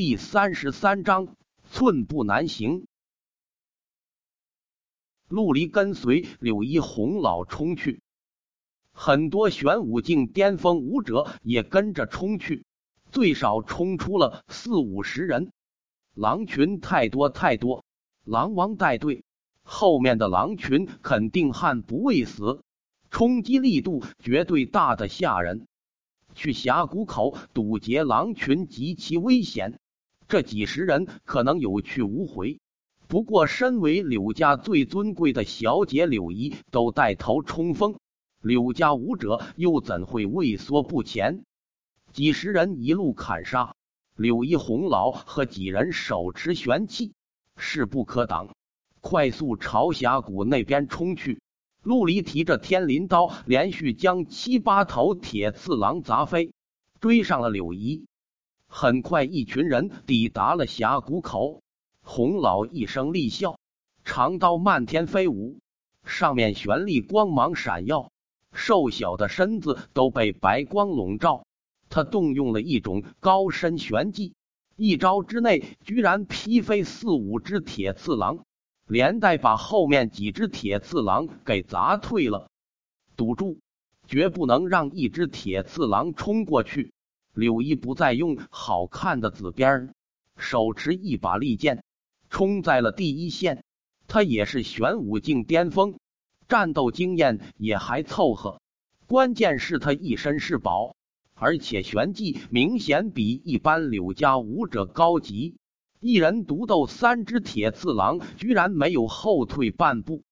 第三十三章，寸步难行。陆离跟随柳一红老冲去，很多玄武境巅峰武者也跟着冲去，最少冲出了四五十人。狼群太多太多，狼王带队，后面的狼群肯定悍不畏死，冲击力度绝对大的吓人。去峡谷口堵截狼群极其危险，这几十人可能有去无回。不过，身为柳家最尊贵的小姐柳姨都带头冲锋，柳家武者又怎会畏缩不前？几十人一路砍杀，柳姨红老和几人手持玄器，势不可挡，快速朝峡谷那边冲去。陆离提着天灵刀，连续将七八头铁刺狼砸飞，追上了柳姨。很快，一群人抵达了峡谷口。洪老一声厉笑，长刀漫天飞舞，上面玄力光芒闪耀，瘦小的身子都被白光笼罩。他动用了一种高深玄技，一招之内居然劈飞四五只铁刺狼，连带把后面几只铁刺狼给砸退了。堵住，绝不能让一只铁刺狼冲过去。柳一不再用好看的紫边手持一把利剑。冲在了第一线，他也是玄武境巅峰，战斗经验也还凑合。关键是他一身是宝，而且玄技明显比一般柳家武者高级。一人独斗三只铁刺狼，居然没有后退半步。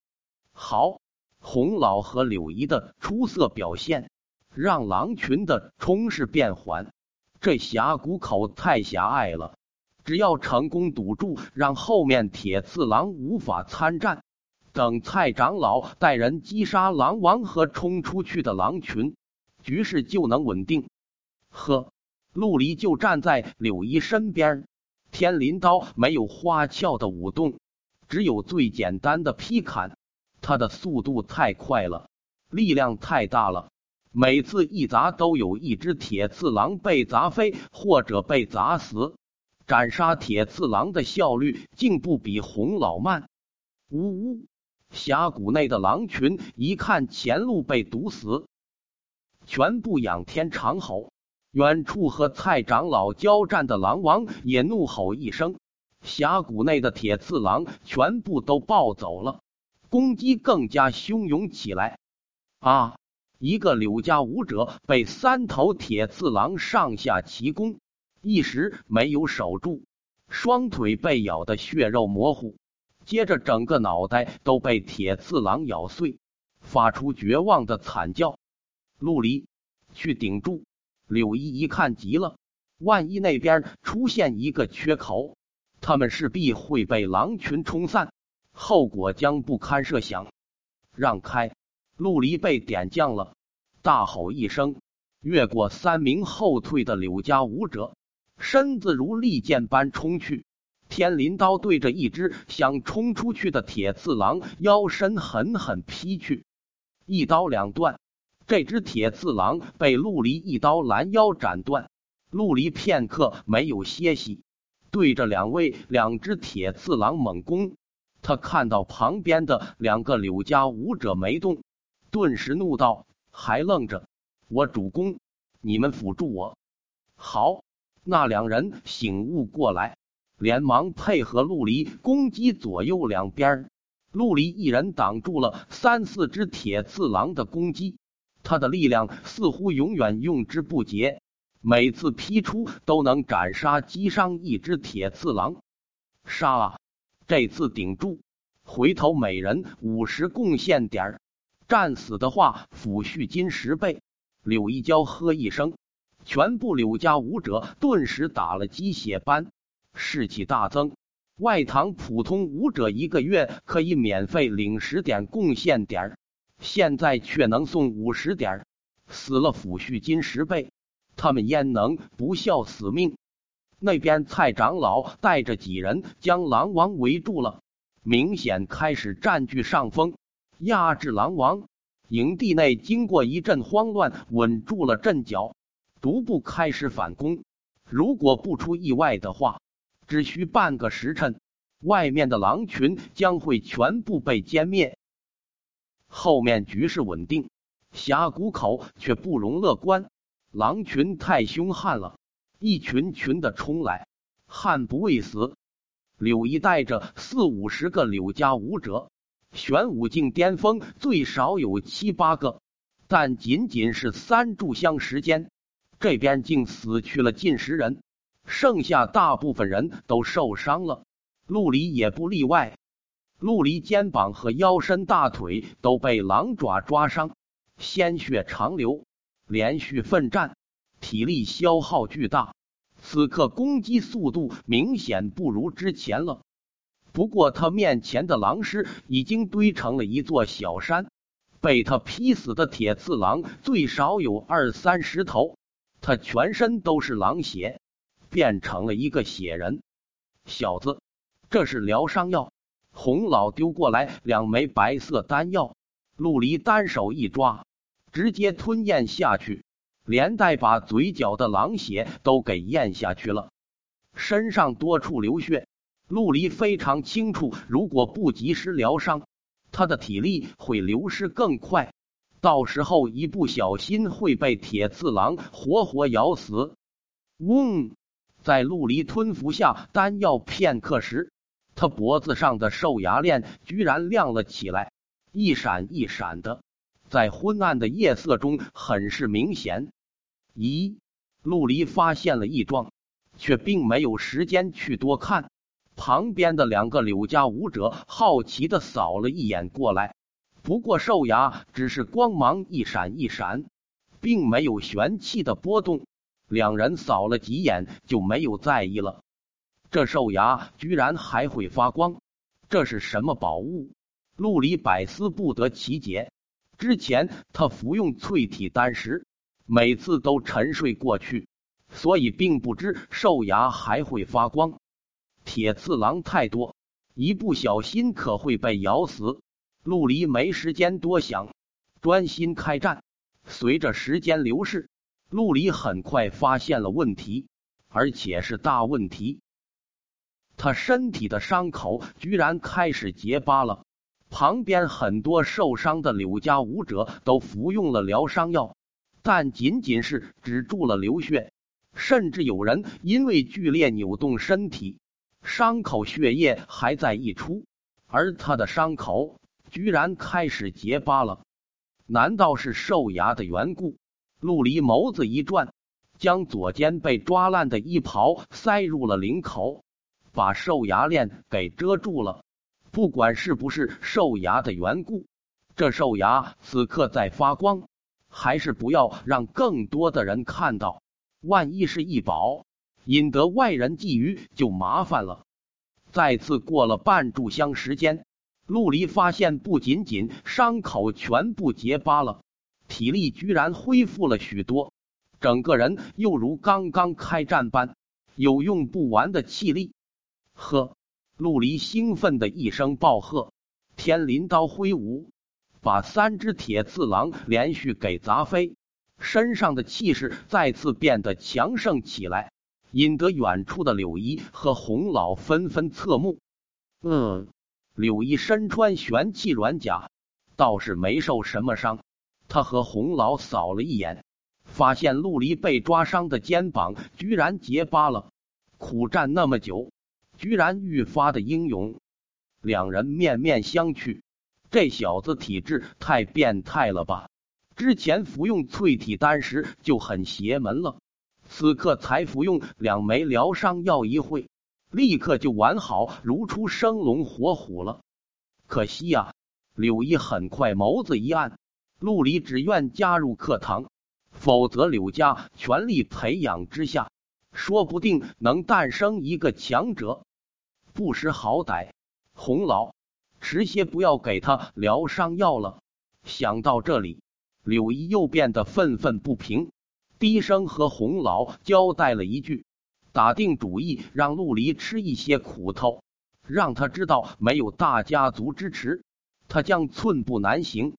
好，洪老和柳姨的出色表现，让狼群的冲势变缓。这峡谷口太狭隘了。只要成功堵住，让后面铁刺郎无法参战，等蔡长老带人击杀狼王和冲出去的狼群，局势就能稳定。呵，陆离就站在柳一身边，天灵刀没有花俏的舞动，只有最简单的劈砍。他的速度太快了，力量太大了，每次一砸都有一只铁刺狼被砸飞或者被砸死。斩杀铁刺狼的效率竟不比洪老慢。呜呜！峡谷内的狼群一看前路被堵死，全部仰天长吼。远处和蔡长老交战的狼王也怒吼一声。峡谷内的铁刺狼全部都暴走了，攻击更加汹涌起来。啊！一个柳家武者被三头铁刺狼上下齐攻。一时没有守住，双腿被咬得血肉模糊，接着整个脑袋都被铁刺狼咬碎，发出绝望的惨叫。陆离去顶住，柳一一看急了，万一那边出现一个缺口，他们势必会被狼群冲散，后果将不堪设想。让开！陆离被点将了，大吼一声，越过三名后退的柳家武者。身子如利剑般冲去，天灵刀对着一只想冲出去的铁刺狼腰身狠狠劈去，一刀两断。这只铁刺狼被陆离一刀拦腰斩断。陆离片刻没有歇息，对着两位两只铁刺狼猛攻。他看到旁边的两个柳家武者没动，顿时怒道：“还愣着？我主攻，你们辅助我。”好。那两人醒悟过来，连忙配合陆离攻击左右两边。陆离一人挡住了三四只铁刺狼的攻击，他的力量似乎永远用之不竭，每次劈出都能斩杀击伤一只铁刺狼。杀啊！这次顶住，回头每人五十贡献点战死的话抚恤金十倍。柳一娇喝一声。全部柳家武者顿时打了鸡血般，士气大增。外堂普通武者一个月可以免费领十点贡献点，现在却能送五十点，死了抚恤金十倍，他们焉能不效死命？那边蔡长老带着几人将狼王围住了，明显开始占据上风，压制狼王。营地内经过一阵慌乱，稳住了阵脚。逐步开始反攻，如果不出意外的话，只需半个时辰，外面的狼群将会全部被歼灭。后面局势稳定，峡谷口却不容乐观，狼群太凶悍了，一群群的冲来，悍不畏死。柳一带着四五十个柳家武者，玄武境巅峰最少有七八个，但仅仅是三炷香时间，这边竟死去了近十人，剩下大部分人都受伤了，陆离也不例外。陆离肩膀和腰身、大腿都被狼爪抓伤，鲜血长流，连续奋战，体力消耗巨大。此刻攻击速度明显不如之前了。不过他面前的狼尸已经堆成了一座小山，被他劈死的铁刺狼最少有二三十头，他全身都是狼血，变成了一个血人。小子，这是疗伤药。洪老丢过来两枚白色丹药，陆离单手一抓，直接吞咽下去。连带把嘴角的狼血都给咽下去了，身上多处流血。陆离非常清楚，如果不及时疗伤，他的体力会流失更快，到时候一不小心会被铁刺狼活活咬死。嗡，在陆离吞服下丹药片刻时，他脖子上的兽牙链居然亮了起来，一闪一闪的，在昏暗的夜色中很是明显。咦，陆离发现了异状，却并没有时间去多看。旁边的两个柳家武者好奇的扫了一眼过来，不过兽牙只是光芒一闪一闪，并没有玄气的波动。两人扫了几眼就没有在意了。这兽牙居然还会发光，这是什么宝物？陆离百思不得其解。之前他服用淬体丹时。每次都沉睡过去，所以并不知兽牙还会发光。铁刺狼太多，一不小心可会被咬死。陆离没时间多想，专心开战。随着时间流逝，陆离很快发现了问题，而且是大问题。他身体的伤口居然开始结疤了。旁边很多受伤的柳家武者都服用了疗伤药。但仅仅是止住了流血，甚至有人因为剧烈扭动身体，伤口血液还在溢出，而他的伤口居然开始结疤了。难道是兽牙的缘故？陆离眸子一转，将左肩被抓烂的衣袍塞入了领口，把兽牙链给遮住了。不管是不是兽牙的缘故，这兽牙此刻在发光。还是不要让更多的人看到，万一是一宝，引得外人觊觎就麻烦了。再次过了半炷香时间，陆离发现不仅仅伤口全部结疤了，体力居然恢复了许多，整个人又如刚刚开战般有用不完的气力。呵，陆离兴奋的一声暴喝，天灵刀挥舞。把三只铁刺狼连续给砸飞，身上的气势再次变得强盛起来，引得远处的柳一和洪老纷纷侧目。嗯，柳一身穿玄气软甲，倒是没受什么伤。他和洪老扫了一眼，发现陆离被抓伤的肩膀居然结疤了。苦战那么久，居然愈发的英勇。两人面面相觑。这小子体质太变态了吧！之前服用淬体丹时就很邪门了，此刻才服用两枚疗伤药一会，立刻就完好如出生龙活虎了。可惜呀，柳一很快眸子一暗，陆离只愿加入课堂，否则柳家全力培养之下，说不定能诞生一个强者。不识好歹，洪老。迟些不要给他疗伤药了。想到这里，柳一又变得愤愤不平，低声和洪老交代了一句，打定主意让陆离吃一些苦头，让他知道没有大家族支持，他将寸步难行。